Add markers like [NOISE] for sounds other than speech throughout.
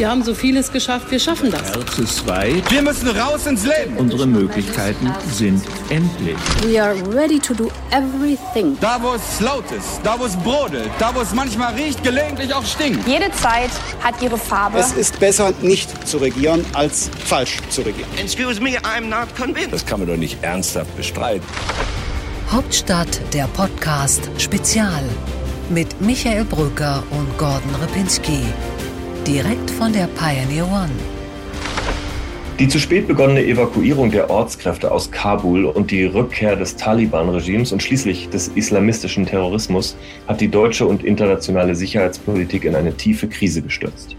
Wir haben so vieles geschafft, wir schaffen das. Herz ist weit. Wir müssen raus ins Leben. Unsere Möglichkeiten sind endlich. We are ready to do everything. Da, wo es laut ist, da, wo es brodelt, da, wo es manchmal riecht, gelegentlich auch stinkt. Jede Zeit hat ihre Farbe. Es ist besser, nicht zu regieren, als falsch zu regieren. Excuse me, I'm not convinced. Das kann man doch nicht ernsthaft bestreiten. Hauptstadt der Podcast Spezial mit Michael Brücker und Gordon Ripinski. Direkt von der Pioneer One. Die zu spät begonnene Evakuierung der Ortskräfte aus Kabul und die Rückkehr des Taliban-Regimes und schließlich des islamistischen Terrorismus hat die deutsche und internationale Sicherheitspolitik in eine tiefe Krise gestürzt.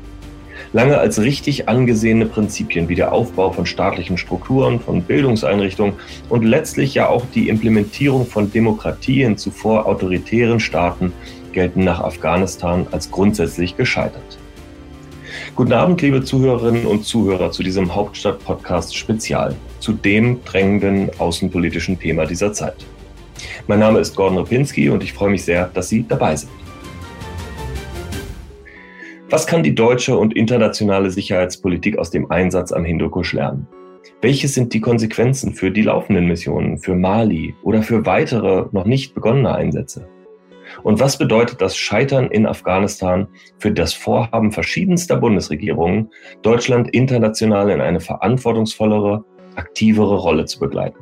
Lange als richtig angesehene Prinzipien wie der Aufbau von staatlichen Strukturen, von Bildungseinrichtungen und letztlich ja auch die Implementierung von Demokratie in zuvor autoritären Staaten gelten nach Afghanistan als grundsätzlich gescheitert. Guten Abend, liebe Zuhörerinnen und Zuhörer zu diesem Hauptstadt-Podcast Spezial, zu dem drängenden außenpolitischen Thema dieser Zeit. Mein Name ist Gordon Ripinski und ich freue mich sehr, dass Sie dabei sind. Was kann die deutsche und internationale Sicherheitspolitik aus dem Einsatz am Hindukusch lernen? Welche sind die Konsequenzen für die laufenden Missionen, für Mali oder für weitere noch nicht begonnene Einsätze? Und was bedeutet das Scheitern in Afghanistan für das Vorhaben verschiedenster Bundesregierungen, Deutschland international in eine verantwortungsvollere, aktivere Rolle zu begleiten?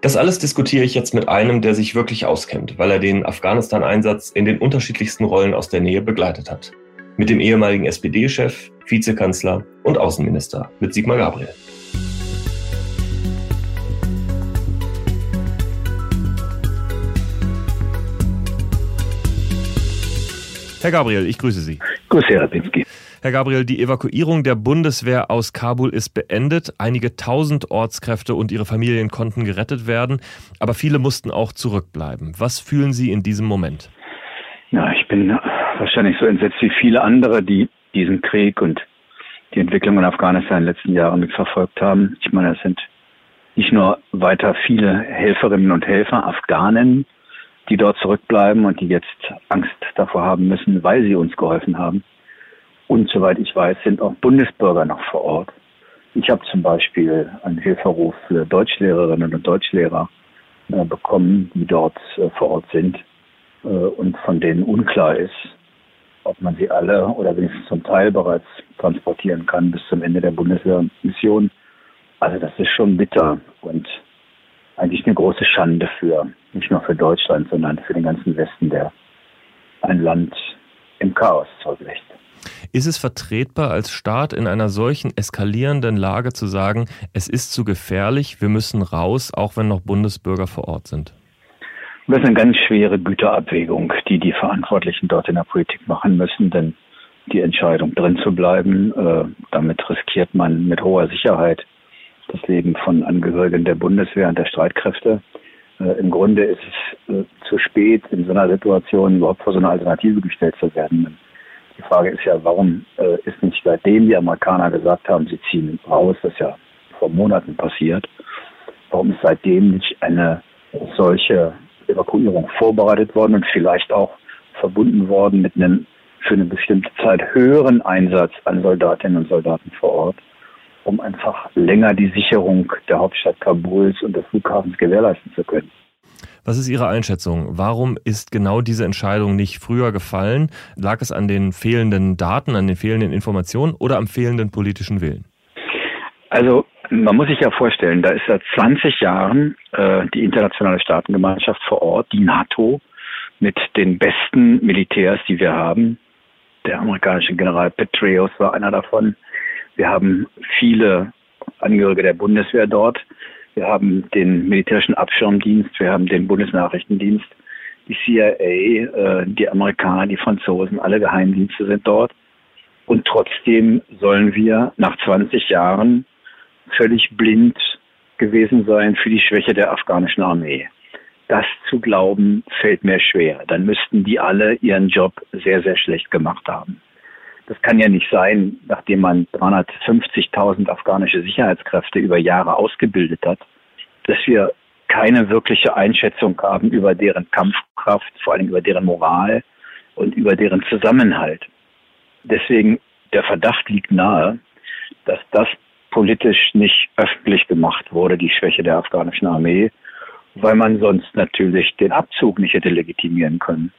Das alles diskutiere ich jetzt mit einem, der sich wirklich auskennt, weil er den Afghanistan-Einsatz in den unterschiedlichsten Rollen aus der Nähe begleitet hat. Mit dem ehemaligen SPD-Chef, Vizekanzler und Außenminister, mit Sigmar Gabriel. Herr Gabriel, ich grüße Sie. Grüße, Herr Rapinski. Herr Gabriel, die Evakuierung der Bundeswehr aus Kabul ist beendet. Einige tausend Ortskräfte und ihre Familien konnten gerettet werden, aber viele mussten auch zurückbleiben. Was fühlen Sie in diesem Moment? Ja, ich bin wahrscheinlich so entsetzt wie viele andere, die diesen Krieg und die Entwicklung in Afghanistan in den letzten Jahren mitverfolgt haben. Ich meine, es sind nicht nur weiter viele Helferinnen und Helfer, Afghanen, die dort zurückbleiben und die jetzt Angst davor haben müssen, weil sie uns geholfen haben. Und soweit ich weiß, sind auch Bundesbürger noch vor Ort. Ich habe zum Beispiel einen Hilferuf für Deutschlehrerinnen und Deutschlehrer äh, bekommen, die dort äh, vor Ort sind äh, und von denen unklar ist, ob man sie alle oder wenigstens zum Teil bereits transportieren kann bis zum Ende der Bundeswehrmission. Also das ist schon bitter und eigentlich eine große Schande für, nicht nur für Deutschland, sondern für den ganzen Westen, der ein Land im Chaos zurücklässt. Ist es vertretbar als Staat in einer solchen eskalierenden Lage zu sagen, es ist zu gefährlich, wir müssen raus, auch wenn noch Bundesbürger vor Ort sind? Das ist eine ganz schwere Güterabwägung, die die Verantwortlichen dort in der Politik machen müssen, denn die Entscheidung drin zu bleiben, äh, damit riskiert man mit hoher Sicherheit das Leben von Angehörigen der Bundeswehr und der Streitkräfte. Äh, Im Grunde ist es äh, zu spät, in so einer Situation überhaupt vor so eine Alternative gestellt zu werden. Die Frage ist ja, warum äh, ist nicht seitdem die Amerikaner gesagt haben, sie ziehen raus, das ja vor Monaten passiert, warum ist seitdem nicht eine solche Evakuierung vorbereitet worden und vielleicht auch verbunden worden mit einem für eine bestimmte Zeit höheren Einsatz an Soldatinnen und Soldaten vor Ort? Um einfach länger die Sicherung der Hauptstadt Kabuls und des Flughafens gewährleisten zu können. Was ist Ihre Einschätzung? Warum ist genau diese Entscheidung nicht früher gefallen? Lag es an den fehlenden Daten, an den fehlenden Informationen oder am fehlenden politischen Willen? Also man muss sich ja vorstellen, da ist seit 20 Jahren äh, die internationale Staatengemeinschaft vor Ort, die NATO, mit den besten Militärs, die wir haben. Der amerikanische General Petraeus war einer davon. Wir haben viele Angehörige der Bundeswehr dort. Wir haben den militärischen Abschirmdienst, wir haben den Bundesnachrichtendienst, die CIA, äh, die Amerikaner, die Franzosen, alle Geheimdienste sind dort. Und trotzdem sollen wir nach 20 Jahren völlig blind gewesen sein für die Schwäche der afghanischen Armee. Das zu glauben, fällt mir schwer. Dann müssten die alle ihren Job sehr, sehr schlecht gemacht haben. Das kann ja nicht sein, nachdem man 350.000 afghanische Sicherheitskräfte über Jahre ausgebildet hat, dass wir keine wirkliche Einschätzung haben über deren Kampfkraft, vor allem über deren Moral und über deren Zusammenhalt. Deswegen der Verdacht liegt nahe, dass das politisch nicht öffentlich gemacht wurde, die Schwäche der afghanischen Armee, weil man sonst natürlich den Abzug nicht hätte legitimieren können.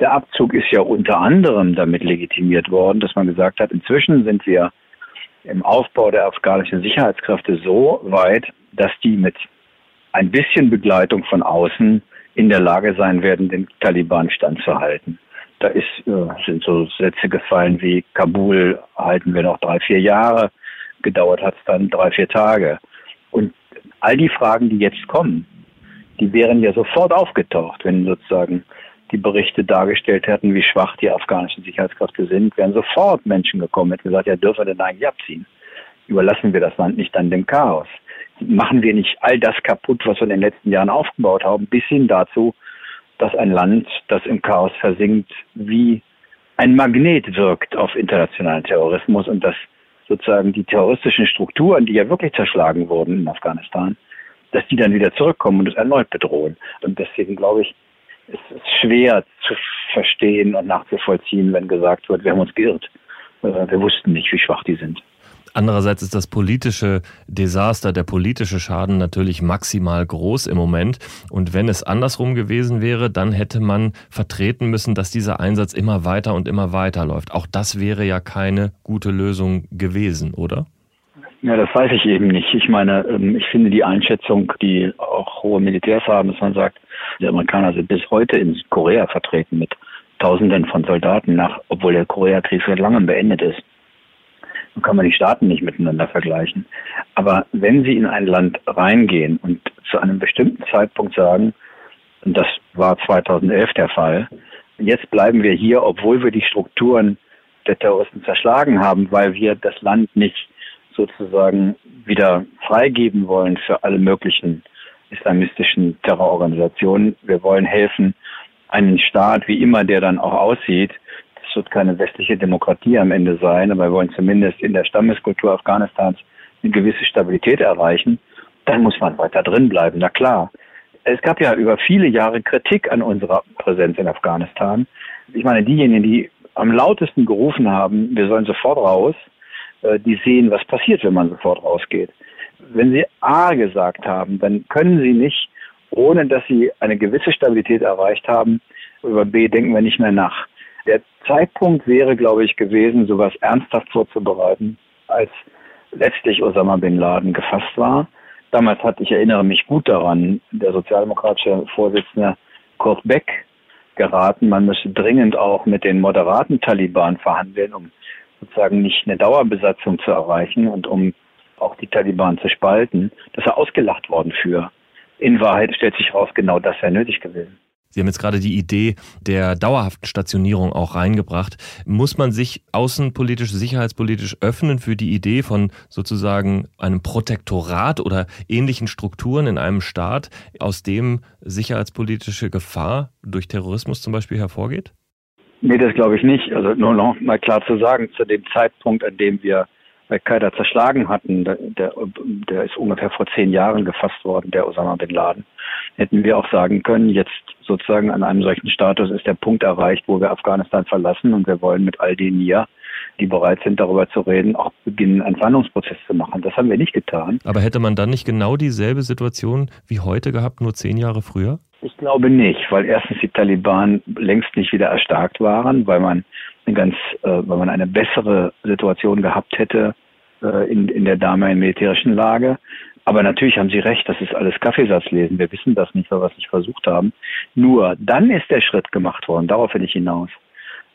Der Abzug ist ja unter anderem damit legitimiert worden, dass man gesagt hat, inzwischen sind wir im Aufbau der afghanischen Sicherheitskräfte so weit, dass die mit ein bisschen Begleitung von außen in der Lage sein werden, den Taliban standzuhalten. Da ist, äh, sind so Sätze gefallen wie Kabul halten wir noch drei, vier Jahre, gedauert hat es dann drei, vier Tage. Und all die Fragen, die jetzt kommen, die wären ja sofort aufgetaucht, wenn sozusagen die Berichte dargestellt hätten, wie schwach die afghanischen Sicherheitskräfte sind, wären sofort Menschen gekommen, hätten gesagt, ja, dürfen wir denn eigentlich abziehen? Überlassen wir das Land nicht dann dem Chaos? Machen wir nicht all das kaputt, was wir in den letzten Jahren aufgebaut haben, bis hin dazu, dass ein Land, das im Chaos versinkt, wie ein Magnet wirkt auf internationalen Terrorismus und dass sozusagen die terroristischen Strukturen, die ja wirklich zerschlagen wurden in Afghanistan, dass die dann wieder zurückkommen und es erneut bedrohen. Und deswegen glaube ich, es ist schwer zu verstehen und nachzuvollziehen, wenn gesagt wird, wir haben uns geirrt. Äh, wir wussten nicht, wie schwach die sind. Andererseits ist das politische Desaster, der politische Schaden natürlich maximal groß im Moment. Und wenn es andersrum gewesen wäre, dann hätte man vertreten müssen, dass dieser Einsatz immer weiter und immer weiter läuft. Auch das wäre ja keine gute Lösung gewesen, oder? Ja, das weiß ich eben nicht. Ich meine, ähm, ich finde die Einschätzung, die auch hohe Militärs haben, dass man sagt, die Amerikaner sind bis heute in Korea vertreten mit Tausenden von Soldaten nach, obwohl der Koreakrieg seit langem beendet ist. Nun kann man die Staaten nicht miteinander vergleichen. Aber wenn Sie in ein Land reingehen und zu einem bestimmten Zeitpunkt sagen, und das war 2011 der Fall, jetzt bleiben wir hier, obwohl wir die Strukturen der Terroristen zerschlagen haben, weil wir das Land nicht sozusagen wieder freigeben wollen für alle möglichen islamistischen Terrororganisationen. Wir wollen helfen, einen Staat, wie immer der dann auch aussieht, das wird keine westliche Demokratie am Ende sein, aber wir wollen zumindest in der Stammeskultur Afghanistans eine gewisse Stabilität erreichen, dann muss man weiter drin bleiben. Na klar. Es gab ja über viele Jahre Kritik an unserer Präsenz in Afghanistan. Ich meine, diejenigen, die am lautesten gerufen haben, wir sollen sofort raus, die sehen, was passiert, wenn man sofort rausgeht. Wenn Sie A gesagt haben, dann können Sie nicht, ohne dass Sie eine gewisse Stabilität erreicht haben, über B denken wir nicht mehr nach. Der Zeitpunkt wäre, glaube ich, gewesen, sowas ernsthaft vorzubereiten, als letztlich Osama bin Laden gefasst war. Damals hat, ich erinnere mich gut daran, der sozialdemokratische Vorsitzende Kurt Beck geraten, man müsse dringend auch mit den moderaten Taliban verhandeln, um sozusagen nicht eine Dauerbesatzung zu erreichen und um auch die Taliban zu spalten, dass er ausgelacht worden für. In Wahrheit stellt sich raus, genau das wäre nötig gewesen. Sie haben jetzt gerade die Idee der dauerhaften Stationierung auch reingebracht. Muss man sich außenpolitisch, sicherheitspolitisch öffnen für die Idee von sozusagen einem Protektorat oder ähnlichen Strukturen in einem Staat, aus dem sicherheitspolitische Gefahr durch Terrorismus zum Beispiel hervorgeht? Nee, das glaube ich nicht. Also nur noch mal klar zu sagen, zu dem Zeitpunkt, an dem wir Al-Qaida zerschlagen hatten, der, der, ist ungefähr vor zehn Jahren gefasst worden, der Osama bin Laden, hätten wir auch sagen können, jetzt sozusagen an einem solchen Status ist der Punkt erreicht, wo wir Afghanistan verlassen und wir wollen mit all denen hier, die bereit sind, darüber zu reden, auch beginnen, einen Verhandlungsprozess zu machen. Das haben wir nicht getan. Aber hätte man dann nicht genau dieselbe Situation wie heute gehabt, nur zehn Jahre früher? Ich glaube nicht, weil erstens die Taliban längst nicht wieder erstarkt waren, weil man eine ganz, äh, weil man eine bessere Situation gehabt hätte äh, in, in der damaligen militärischen Lage. Aber natürlich haben Sie recht, das ist alles Kaffeesatzlesen. Wir wissen das nicht, weil wir es nicht versucht haben. Nur dann ist der Schritt gemacht worden. Darauf will ich hinaus.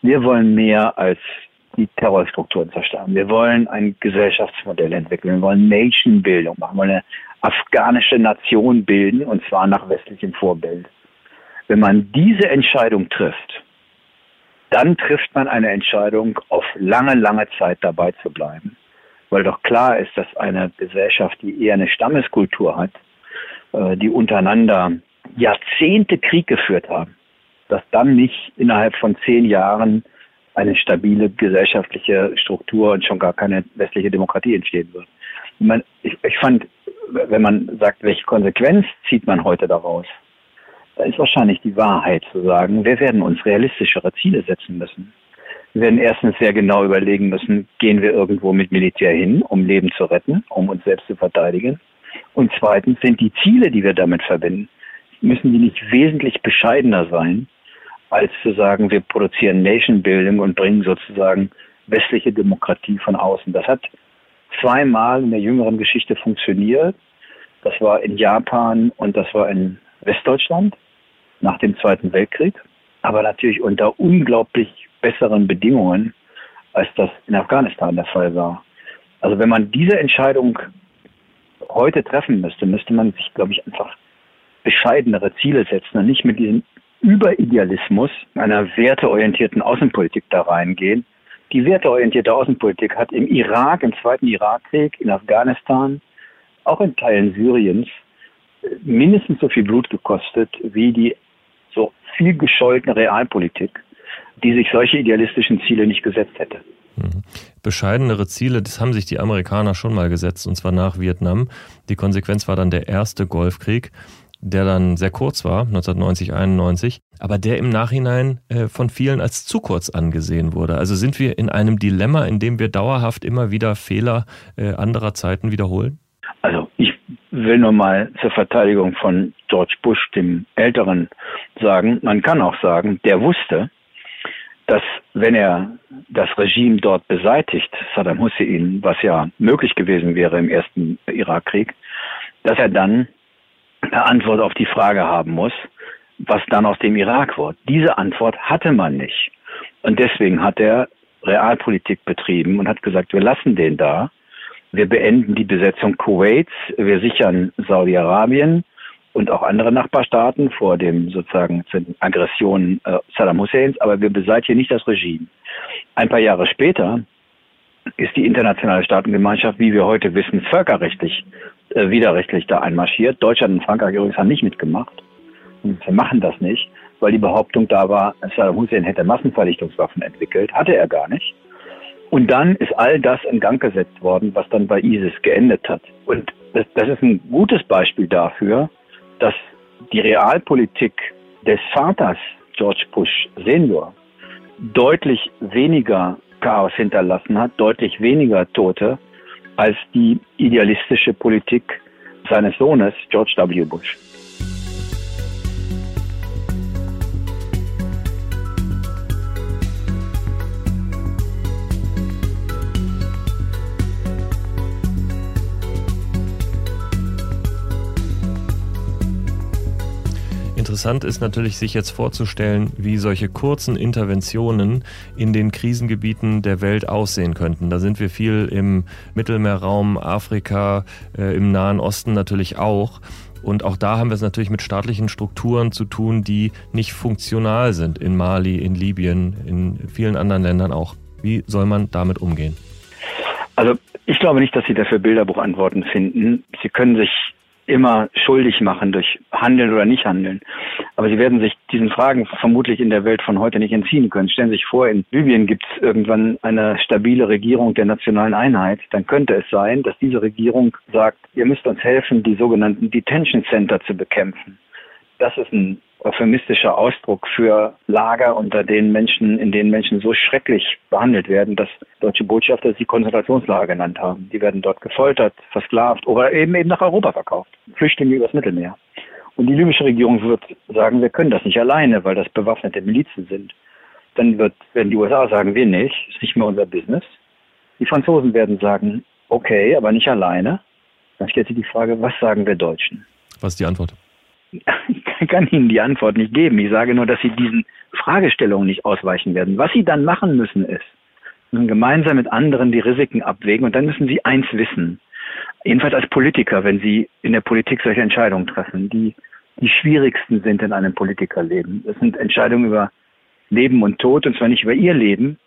Wir wollen mehr als die Terrorstrukturen zerstören. Wir wollen ein Gesellschaftsmodell entwickeln. Wir wollen Nation-Bildung machen. Wir wollen eine afghanische Nation bilden und zwar nach westlichem Vorbild. Wenn man diese Entscheidung trifft, dann trifft man eine Entscheidung, auf lange, lange Zeit dabei zu bleiben. Weil doch klar ist, dass eine Gesellschaft, die eher eine Stammeskultur hat, äh, die untereinander Jahrzehnte Krieg geführt haben, dass dann nicht innerhalb von zehn Jahren eine stabile gesellschaftliche Struktur und schon gar keine westliche Demokratie entstehen wird. Ich, meine, ich, ich fand wenn man sagt, welche Konsequenz zieht man heute daraus, da ist wahrscheinlich die Wahrheit zu sagen, wir werden uns realistischere Ziele setzen müssen. Wir werden erstens sehr genau überlegen müssen, gehen wir irgendwo mit Militär hin, um Leben zu retten, um uns selbst zu verteidigen. Und zweitens sind die Ziele, die wir damit verbinden, müssen die nicht wesentlich bescheidener sein, als zu sagen, wir produzieren Nation Building und bringen sozusagen westliche Demokratie von außen. Das hat zweimal in der jüngeren Geschichte funktioniert. Das war in Japan und das war in Westdeutschland nach dem Zweiten Weltkrieg, aber natürlich unter unglaublich besseren Bedingungen, als das in Afghanistan der Fall war. Also wenn man diese Entscheidung heute treffen müsste, müsste man sich, glaube ich, einfach bescheidenere Ziele setzen und nicht mit diesem Überidealismus einer werteorientierten Außenpolitik da reingehen. Die werteorientierte Außenpolitik hat im Irak, im Zweiten Irakkrieg, in Afghanistan, auch in Teilen Syriens mindestens so viel Blut gekostet wie die so viel gescholtene Realpolitik, die sich solche idealistischen Ziele nicht gesetzt hätte. Mhm. Bescheidenere Ziele, das haben sich die Amerikaner schon mal gesetzt, und zwar nach Vietnam. Die Konsequenz war dann der erste Golfkrieg der dann sehr kurz war, 1990, 91, aber der im Nachhinein äh, von vielen als zu kurz angesehen wurde. Also sind wir in einem Dilemma, in dem wir dauerhaft immer wieder Fehler äh, anderer Zeiten wiederholen? Also ich will nur mal zur Verteidigung von George Bush, dem Älteren, sagen, man kann auch sagen, der wusste, dass wenn er das Regime dort beseitigt, Saddam Hussein, was ja möglich gewesen wäre im ersten Irakkrieg, dass er dann Antwort auf die Frage haben muss, was dann aus dem Irak wird. Diese Antwort hatte man nicht. Und deswegen hat er Realpolitik betrieben und hat gesagt, wir lassen den da. Wir beenden die Besetzung Kuwaits, wir sichern Saudi-Arabien und auch andere Nachbarstaaten vor dem sozusagen Aggressionen äh, Saddam Husseins, aber wir beseitigen nicht das Regime. Ein paar Jahre später ist die internationale Staatengemeinschaft, wie wir heute wissen, völkerrechtlich äh, widerrechtlich da einmarschiert. Deutschland und Frankreich übrigens haben nicht mitgemacht. Und wir machen das nicht, weil die Behauptung da war, Saddam Hussein hätte Massenvernichtungswaffen entwickelt. Hatte er gar nicht. Und dann ist all das in Gang gesetzt worden, was dann bei ISIS geendet hat. Und das, das ist ein gutes Beispiel dafür, dass die Realpolitik des Vaters George Bush Senior deutlich weniger Chaos hinterlassen hat, deutlich weniger Tote als die idealistische Politik seines Sohnes George W. Bush. Interessant ist natürlich, sich jetzt vorzustellen, wie solche kurzen Interventionen in den Krisengebieten der Welt aussehen könnten. Da sind wir viel im Mittelmeerraum, Afrika, äh, im Nahen Osten natürlich auch. Und auch da haben wir es natürlich mit staatlichen Strukturen zu tun, die nicht funktional sind in Mali, in Libyen, in vielen anderen Ländern auch. Wie soll man damit umgehen? Also ich glaube nicht, dass Sie dafür Bilderbuchantworten finden. Sie können sich immer schuldig machen durch Handeln oder nicht Handeln. Aber sie werden sich diesen Fragen vermutlich in der Welt von heute nicht entziehen können. Stellen Sie sich vor, in Libyen gibt es irgendwann eine stabile Regierung der nationalen Einheit. Dann könnte es sein, dass diese Regierung sagt, ihr müsst uns helfen, die sogenannten Detention Center zu bekämpfen. Das ist ein euphemistischer Ausdruck für Lager, unter denen Menschen, in denen Menschen so schrecklich behandelt werden, dass deutsche Botschafter sie Konzentrationslager genannt haben. Die werden dort gefoltert, versklavt oder eben eben nach Europa verkauft. Flüchtlinge übers Mittelmeer. Und die libysche Regierung wird sagen, wir können das nicht alleine, weil das bewaffnete Milizen sind. Dann wird, werden die USA sagen, wir nicht, ist nicht mehr unser Business. Die Franzosen werden sagen, okay, aber nicht alleine. Dann stellt sich die Frage, was sagen wir Deutschen? Was ist die Antwort? Ich [LAUGHS] kann Ihnen die Antwort nicht geben. Ich sage nur, dass Sie diesen Fragestellungen nicht ausweichen werden. Was Sie dann machen müssen, ist, müssen gemeinsam mit anderen die Risiken abwägen und dann müssen Sie eins wissen. Jedenfalls als Politiker, wenn Sie in der Politik solche Entscheidungen treffen, die die schwierigsten sind in einem Politikerleben. Das sind Entscheidungen über Leben und Tod und zwar nicht über Ihr Leben,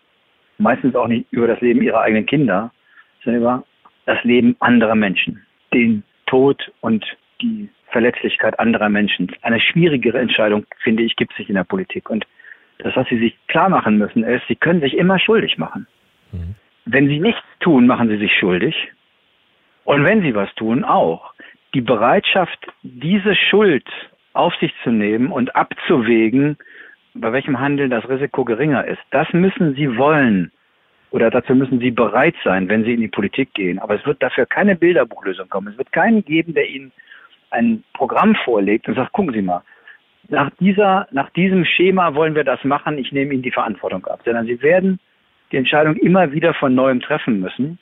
meistens auch nicht über das Leben Ihrer eigenen Kinder, sondern über das Leben anderer Menschen. Den Tod und die Verletzlichkeit anderer Menschen. Eine schwierigere Entscheidung, finde ich, gibt es nicht in der Politik. Und das, was Sie sich klar machen müssen, ist, Sie können sich immer schuldig machen. Mhm. Wenn Sie nichts tun, machen Sie sich schuldig. Und wenn Sie was tun, auch. Die Bereitschaft, diese Schuld auf sich zu nehmen und abzuwägen, bei welchem Handel das Risiko geringer ist. Das müssen Sie wollen oder dazu müssen Sie bereit sein, wenn Sie in die Politik gehen. Aber es wird dafür keine Bilderbuchlösung kommen. Es wird keinen geben, der Ihnen ein Programm vorlegt und sagt, gucken Sie mal, nach dieser, nach diesem Schema wollen wir das machen, ich nehme Ihnen die Verantwortung ab. Sondern Sie werden die Entscheidung immer wieder von neuem treffen müssen.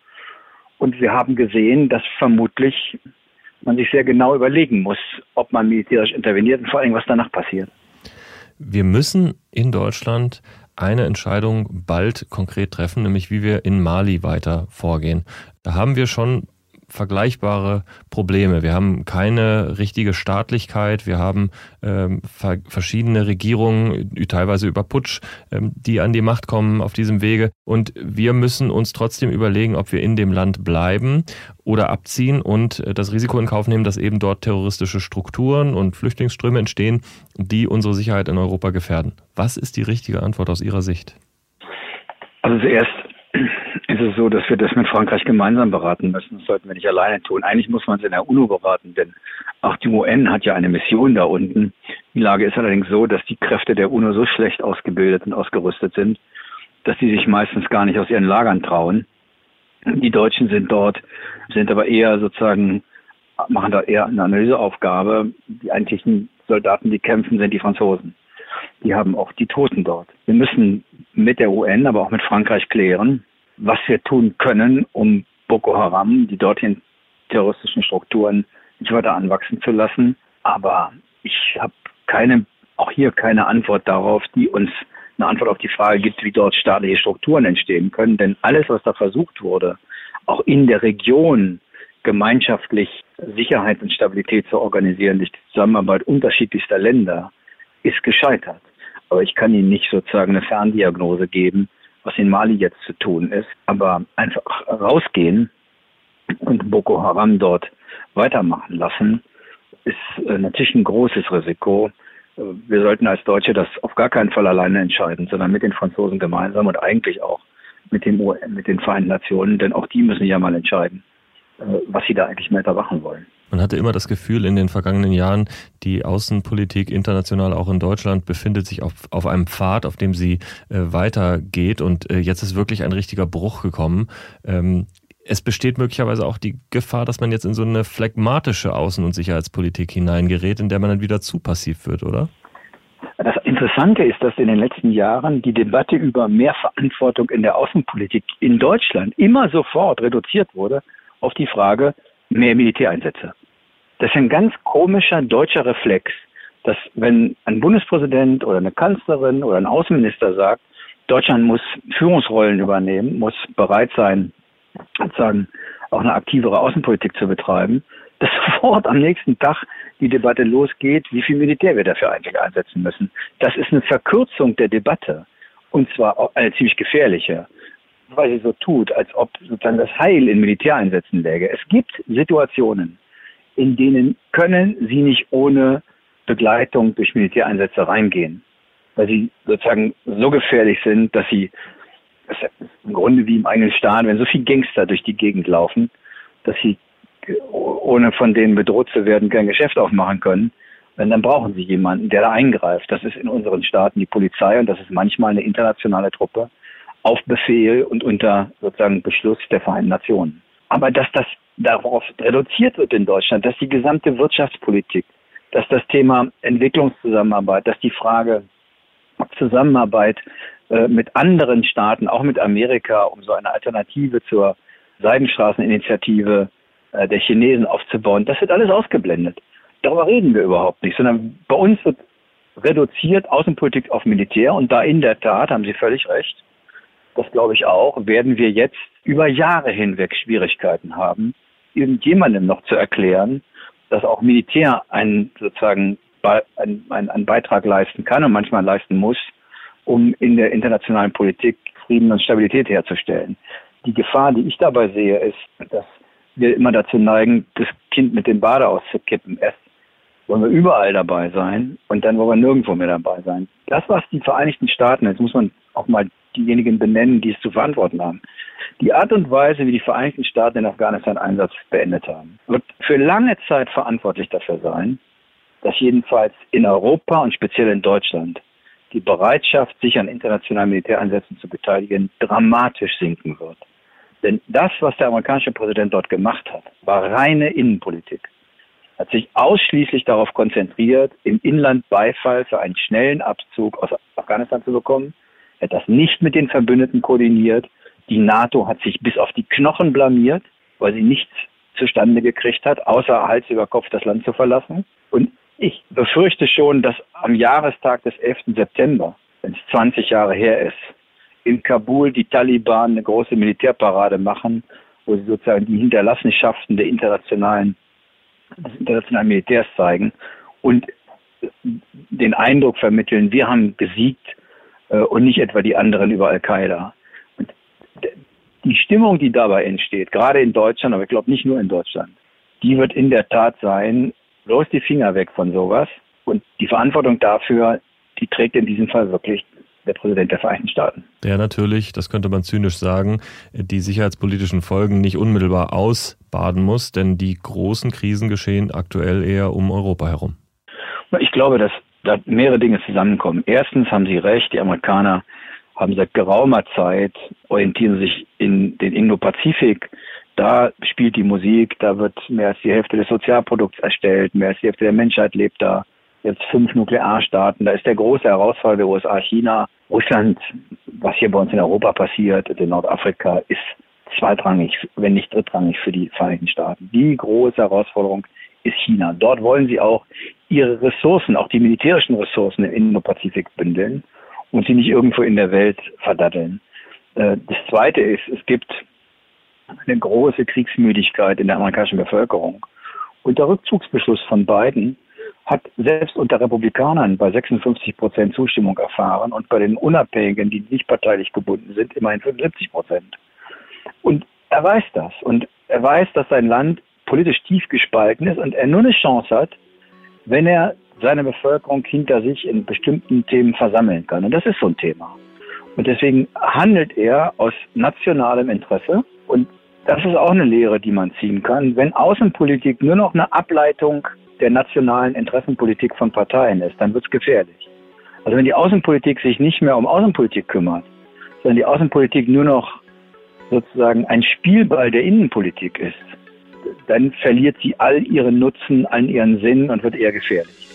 Und wir haben gesehen, dass vermutlich man sich sehr genau überlegen muss, ob man militärisch interveniert und vor allem, was danach passiert. Wir müssen in Deutschland eine Entscheidung bald konkret treffen, nämlich wie wir in Mali weiter vorgehen. Da haben wir schon vergleichbare Probleme. Wir haben keine richtige Staatlichkeit, wir haben ähm, verschiedene Regierungen, teilweise über Putsch, ähm, die an die Macht kommen auf diesem Wege. Und wir müssen uns trotzdem überlegen, ob wir in dem Land bleiben oder abziehen und äh, das Risiko in Kauf nehmen, dass eben dort terroristische Strukturen und Flüchtlingsströme entstehen, die unsere Sicherheit in Europa gefährden. Was ist die richtige Antwort aus Ihrer Sicht? Also zuerst ist es so, dass wir das mit Frankreich gemeinsam beraten müssen. Das sollten wir nicht alleine tun. Eigentlich muss man es in der UNO beraten, denn auch die UN hat ja eine Mission da unten. Die Lage ist allerdings so, dass die Kräfte der UNO so schlecht ausgebildet und ausgerüstet sind, dass sie sich meistens gar nicht aus ihren Lagern trauen. Die Deutschen sind dort, sind aber eher sozusagen, machen da eher eine Analyseaufgabe. Die eigentlichen Soldaten, die kämpfen, sind die Franzosen. Die haben auch die Toten dort. Wir müssen mit der UN, aber auch mit Frankreich klären, was wir tun können, um Boko Haram, die dortigen terroristischen Strukturen nicht weiter anwachsen zu lassen. Aber ich habe keine, auch hier keine Antwort darauf, die uns eine Antwort auf die Frage gibt, wie dort staatliche Strukturen entstehen können. Denn alles, was da versucht wurde, auch in der Region gemeinschaftlich Sicherheit und Stabilität zu organisieren durch die Zusammenarbeit unterschiedlichster Länder, ist gescheitert. Aber ich kann Ihnen nicht sozusagen eine Ferndiagnose geben, was in Mali jetzt zu tun ist. Aber einfach rausgehen und Boko Haram dort weitermachen lassen, ist äh, natürlich ein großes Risiko. Äh, wir sollten als Deutsche das auf gar keinen Fall alleine entscheiden, sondern mit den Franzosen gemeinsam und eigentlich auch mit, dem, mit den Vereinten Nationen, denn auch die müssen ja mal entscheiden, was sie da eigentlich weiter machen wollen. Man hatte immer das Gefühl in den vergangenen Jahren, die Außenpolitik international auch in Deutschland befindet sich auf, auf einem Pfad, auf dem sie äh, weitergeht. Und äh, jetzt ist wirklich ein richtiger Bruch gekommen. Ähm, es besteht möglicherweise auch die Gefahr, dass man jetzt in so eine phlegmatische Außen- und Sicherheitspolitik hineingerät, in der man dann wieder zu passiv wird, oder? Das Interessante ist, dass in den letzten Jahren die Debatte über mehr Verantwortung in der Außenpolitik in Deutschland immer sofort reduziert wurde auf die Frage, mehr Militäreinsätze. Das ist ein ganz komischer deutscher Reflex, dass wenn ein Bundespräsident oder eine Kanzlerin oder ein Außenminister sagt, Deutschland muss Führungsrollen übernehmen, muss bereit sein, sozusagen auch eine aktivere Außenpolitik zu betreiben, [LAUGHS] dass sofort am nächsten Tag die Debatte losgeht, wie viel Militär wir dafür eigentlich einsetzen müssen. Das ist eine Verkürzung der Debatte und zwar eine ziemlich gefährliche weil sie so tut, als ob sozusagen das Heil in Militäreinsätzen läge. Es gibt Situationen, in denen können sie nicht ohne Begleitung durch Militäreinsätze reingehen, weil sie sozusagen so gefährlich sind, dass sie das im Grunde wie im eigenen Staat, wenn so viele Gangster durch die Gegend laufen, dass sie ohne von denen bedroht zu werden kein Geschäft aufmachen können, dann brauchen sie jemanden, der da eingreift. Das ist in unseren Staaten die Polizei und das ist manchmal eine internationale Truppe auf Befehl und unter sozusagen Beschluss der Vereinten Nationen. Aber dass das darauf reduziert wird in Deutschland, dass die gesamte Wirtschaftspolitik, dass das Thema Entwicklungszusammenarbeit, dass die Frage Zusammenarbeit äh, mit anderen Staaten, auch mit Amerika, um so eine Alternative zur Seidenstraßeninitiative äh, der Chinesen aufzubauen, das wird alles ausgeblendet. Darüber reden wir überhaupt nicht, sondern bei uns wird reduziert Außenpolitik auf Militär und da in der Tat, haben Sie völlig recht, das glaube ich auch, werden wir jetzt über Jahre hinweg Schwierigkeiten haben, irgendjemandem noch zu erklären, dass auch Militär einen sozusagen einen, einen Beitrag leisten kann und manchmal leisten muss, um in der internationalen Politik Frieden und Stabilität herzustellen. Die Gefahr, die ich dabei sehe, ist, dass wir immer dazu neigen, das Kind mit dem Bade auszukippen. Erst wollen wir überall dabei sein und dann wollen wir nirgendwo mehr dabei sein. Das, was die Vereinigten Staaten, jetzt muss man auch mal diejenigen benennen, die es zu verantworten haben. Die Art und Weise, wie die Vereinigten Staaten den Afghanistan-Einsatz beendet haben, wird für lange Zeit verantwortlich dafür sein, dass jedenfalls in Europa und speziell in Deutschland die Bereitschaft, sich an internationalen Militäreinsätzen zu beteiligen, dramatisch sinken wird. Denn das, was der amerikanische Präsident dort gemacht hat, war reine Innenpolitik. Er hat sich ausschließlich darauf konzentriert, im Inland Beifall für einen schnellen Abzug aus Afghanistan zu bekommen. Er hat das nicht mit den Verbündeten koordiniert. Die NATO hat sich bis auf die Knochen blamiert, weil sie nichts zustande gekriegt hat, außer Hals über Kopf das Land zu verlassen. Und ich befürchte schon, dass am Jahrestag des 11. September, wenn es 20 Jahre her ist, in Kabul die Taliban eine große Militärparade machen, wo sie sozusagen die Hinterlassenschaften der internationalen, des internationalen Militärs zeigen und den Eindruck vermitteln, wir haben gesiegt äh, und nicht etwa die anderen über Al-Qaida. Die Stimmung, die dabei entsteht, gerade in Deutschland, aber ich glaube nicht nur in Deutschland, die wird in der Tat sein, bloß die Finger weg von sowas. Und die Verantwortung dafür, die trägt in diesem Fall wirklich der Präsident der Vereinigten Staaten. Der natürlich, das könnte man zynisch sagen, die sicherheitspolitischen Folgen nicht unmittelbar ausbaden muss, denn die großen Krisen geschehen aktuell eher um Europa herum. Ich glaube, dass mehrere Dinge zusammenkommen. Erstens haben Sie recht, die Amerikaner haben seit geraumer Zeit, orientieren sich in den Indo-Pazifik da spielt die Musik, da wird mehr als die Hälfte des Sozialprodukts erstellt, mehr als die Hälfte der Menschheit lebt da. Jetzt fünf Nuklearstaaten, da ist der große Herausforderer der USA, China, Russland, was hier bei uns in Europa passiert, in Nordafrika, ist zweitrangig, wenn nicht drittrangig für die Vereinigten Staaten. Die große Herausforderung ist China. Dort wollen sie auch ihre Ressourcen, auch die militärischen Ressourcen im Indo-Pazifik bündeln und sie nicht irgendwo in der Welt verdatteln. Äh, das Zweite ist, es gibt eine große Kriegsmüdigkeit in der amerikanischen Bevölkerung. Und der Rückzugsbeschluss von Biden hat selbst unter Republikanern bei 56 Prozent Zustimmung erfahren und bei den Unabhängigen, die nicht parteilich gebunden sind, immerhin 75 Prozent. Und er weiß das. Und er weiß, dass sein Land politisch tief gespalten ist und er nur eine Chance hat, wenn er seine Bevölkerung hinter sich in bestimmten Themen versammeln kann. Und das ist so ein Thema. Und deswegen handelt er aus nationalem Interesse und das ist auch eine Lehre, die man ziehen kann. Wenn Außenpolitik nur noch eine Ableitung der nationalen Interessenpolitik von Parteien ist, dann wird es gefährlich. Also wenn die Außenpolitik sich nicht mehr um Außenpolitik kümmert, sondern die Außenpolitik nur noch sozusagen ein Spielball der Innenpolitik ist, dann verliert sie all ihren Nutzen, all ihren Sinn und wird eher gefährlich.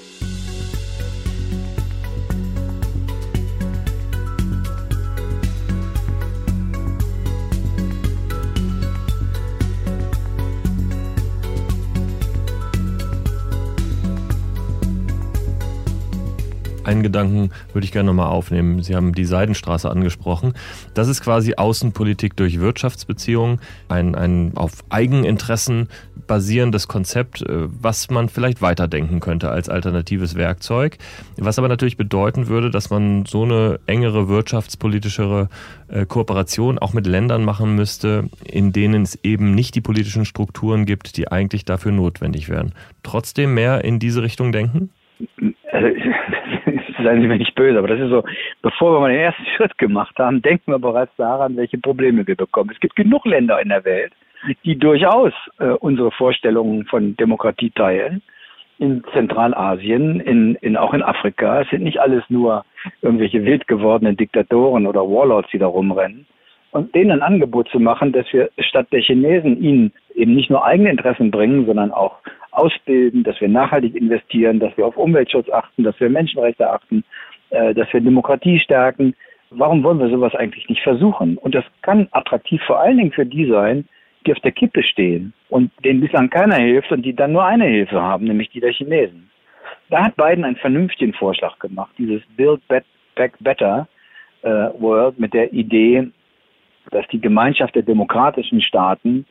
Einen Gedanken würde ich gerne nochmal aufnehmen. Sie haben die Seidenstraße angesprochen. Das ist quasi Außenpolitik durch Wirtschaftsbeziehungen, ein, ein auf Eigeninteressen basierendes Konzept, äh, was man vielleicht weiterdenken könnte als alternatives Werkzeug. Was aber natürlich bedeuten würde, dass man so eine engere wirtschaftspolitischere äh, Kooperation auch mit Ländern machen müsste, in denen es eben nicht die politischen Strukturen gibt, die eigentlich dafür notwendig wären. Trotzdem mehr in diese Richtung denken? Also, seien Sie mir nicht böse, aber das ist so, bevor wir mal den ersten [LAUGHS] Schritt gemacht haben, denken wir bereits daran, welche Probleme wir bekommen. Es gibt genug Länder in der Welt, die durchaus äh, unsere Vorstellungen von Demokratie teilen. In Zentralasien, in, in, auch in Afrika. Es sind nicht alles nur irgendwelche wild gewordenen Diktatoren oder Warlords, die da rumrennen. Und denen ein Angebot zu machen, dass wir statt der Chinesen ihnen eben nicht nur eigene Interessen bringen, sondern auch ausbilden, dass wir nachhaltig investieren, dass wir auf Umweltschutz achten, dass wir Menschenrechte achten, äh, dass wir Demokratie stärken. Warum wollen wir sowas eigentlich nicht versuchen? Und das kann attraktiv vor allen Dingen für die sein, die auf der Kippe stehen und denen bislang keiner hilft und die dann nur eine Hilfe haben, nämlich die der Chinesen. Da hat Biden einen vernünftigen Vorschlag gemacht, dieses Build Back Better äh, World mit der Idee, dass die Gemeinschaft der demokratischen Staaten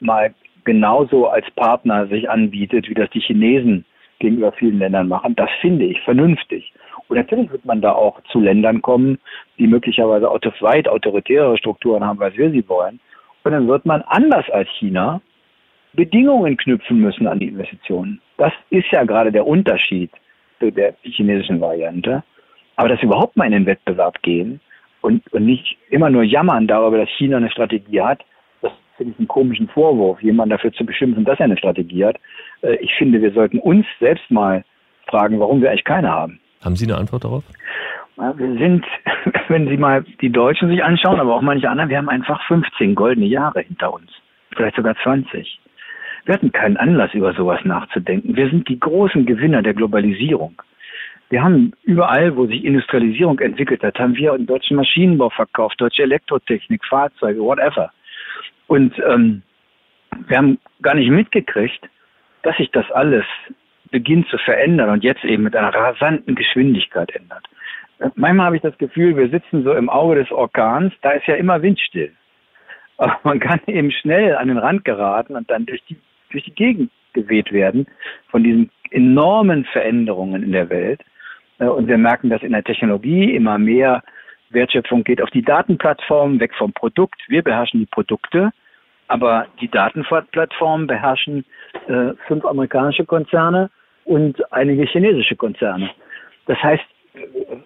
mal genauso als Partner sich anbietet, wie das die Chinesen gegenüber vielen Ländern machen. Das finde ich vernünftig. Und natürlich wird man da auch zu Ländern kommen, die möglicherweise weit autoritäre Strukturen haben, als wir sie wollen. Und dann wird man anders als China Bedingungen knüpfen müssen an die Investitionen. Das ist ja gerade der Unterschied zu der chinesischen Variante. Aber dass wir überhaupt mal in den Wettbewerb gehen und, und nicht immer nur jammern darüber, dass China eine Strategie hat, finde ich einen komischen Vorwurf, jemanden dafür zu beschimpfen, dass er eine Strategie hat. Äh, ich finde, wir sollten uns selbst mal fragen, warum wir eigentlich keine haben. Haben Sie eine Antwort darauf? Wir sind, [LAUGHS] wenn Sie mal die Deutschen sich anschauen, aber auch manche anderen, wir haben einfach 15 goldene Jahre hinter uns. Vielleicht sogar 20. Wir hatten keinen Anlass, über sowas nachzudenken. Wir sind die großen Gewinner der Globalisierung. Wir haben überall, wo sich Industrialisierung entwickelt hat, haben wir einen deutschen Maschinenbau verkauft, deutsche Elektrotechnik, Fahrzeuge, whatever. Und ähm, wir haben gar nicht mitgekriegt, dass sich das alles beginnt zu verändern und jetzt eben mit einer rasanten Geschwindigkeit ändert. Manchmal habe ich das Gefühl, wir sitzen so im Auge des Orkans, da ist ja immer windstill. Aber man kann [LAUGHS] eben schnell an den Rand geraten und dann durch die, durch die Gegend geweht werden von diesen enormen Veränderungen in der Welt. Äh, und wir merken, dass in der Technologie immer mehr Wertschöpfung geht auf die Datenplattformen, weg vom Produkt. Wir beherrschen die Produkte, aber die Datenplattformen beherrschen äh, fünf amerikanische Konzerne und einige chinesische Konzerne. Das heißt,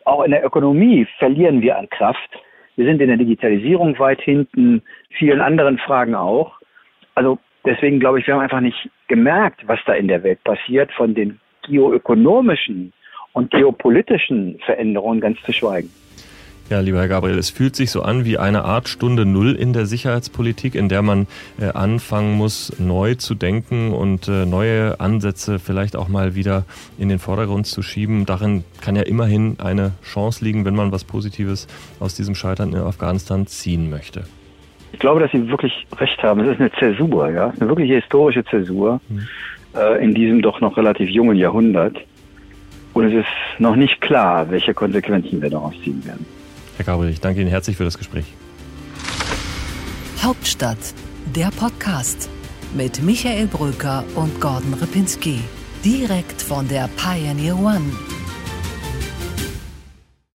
auch in der Ökonomie verlieren wir an Kraft. Wir sind in der Digitalisierung weit hinten, vielen anderen Fragen auch. Also deswegen glaube ich, wir haben einfach nicht gemerkt, was da in der Welt passiert, von den geoökonomischen und geopolitischen Veränderungen ganz zu schweigen. Ja, lieber Herr Gabriel, es fühlt sich so an wie eine Art Stunde Null in der Sicherheitspolitik, in der man äh, anfangen muss, neu zu denken und äh, neue Ansätze vielleicht auch mal wieder in den Vordergrund zu schieben. Darin kann ja immerhin eine Chance liegen, wenn man was Positives aus diesem Scheitern in Afghanistan ziehen möchte. Ich glaube, dass Sie wirklich recht haben. Es ist eine Zäsur, ja, eine wirkliche historische Zäsur hm. äh, in diesem doch noch relativ jungen Jahrhundert. Und es ist noch nicht klar, welche Konsequenzen wir daraus ziehen werden. Herr Gabriel, ich danke Ihnen herzlich für das Gespräch. Hauptstadt, der Podcast mit Michael Bröker und Gordon Ripinski. Direkt von der Pioneer One.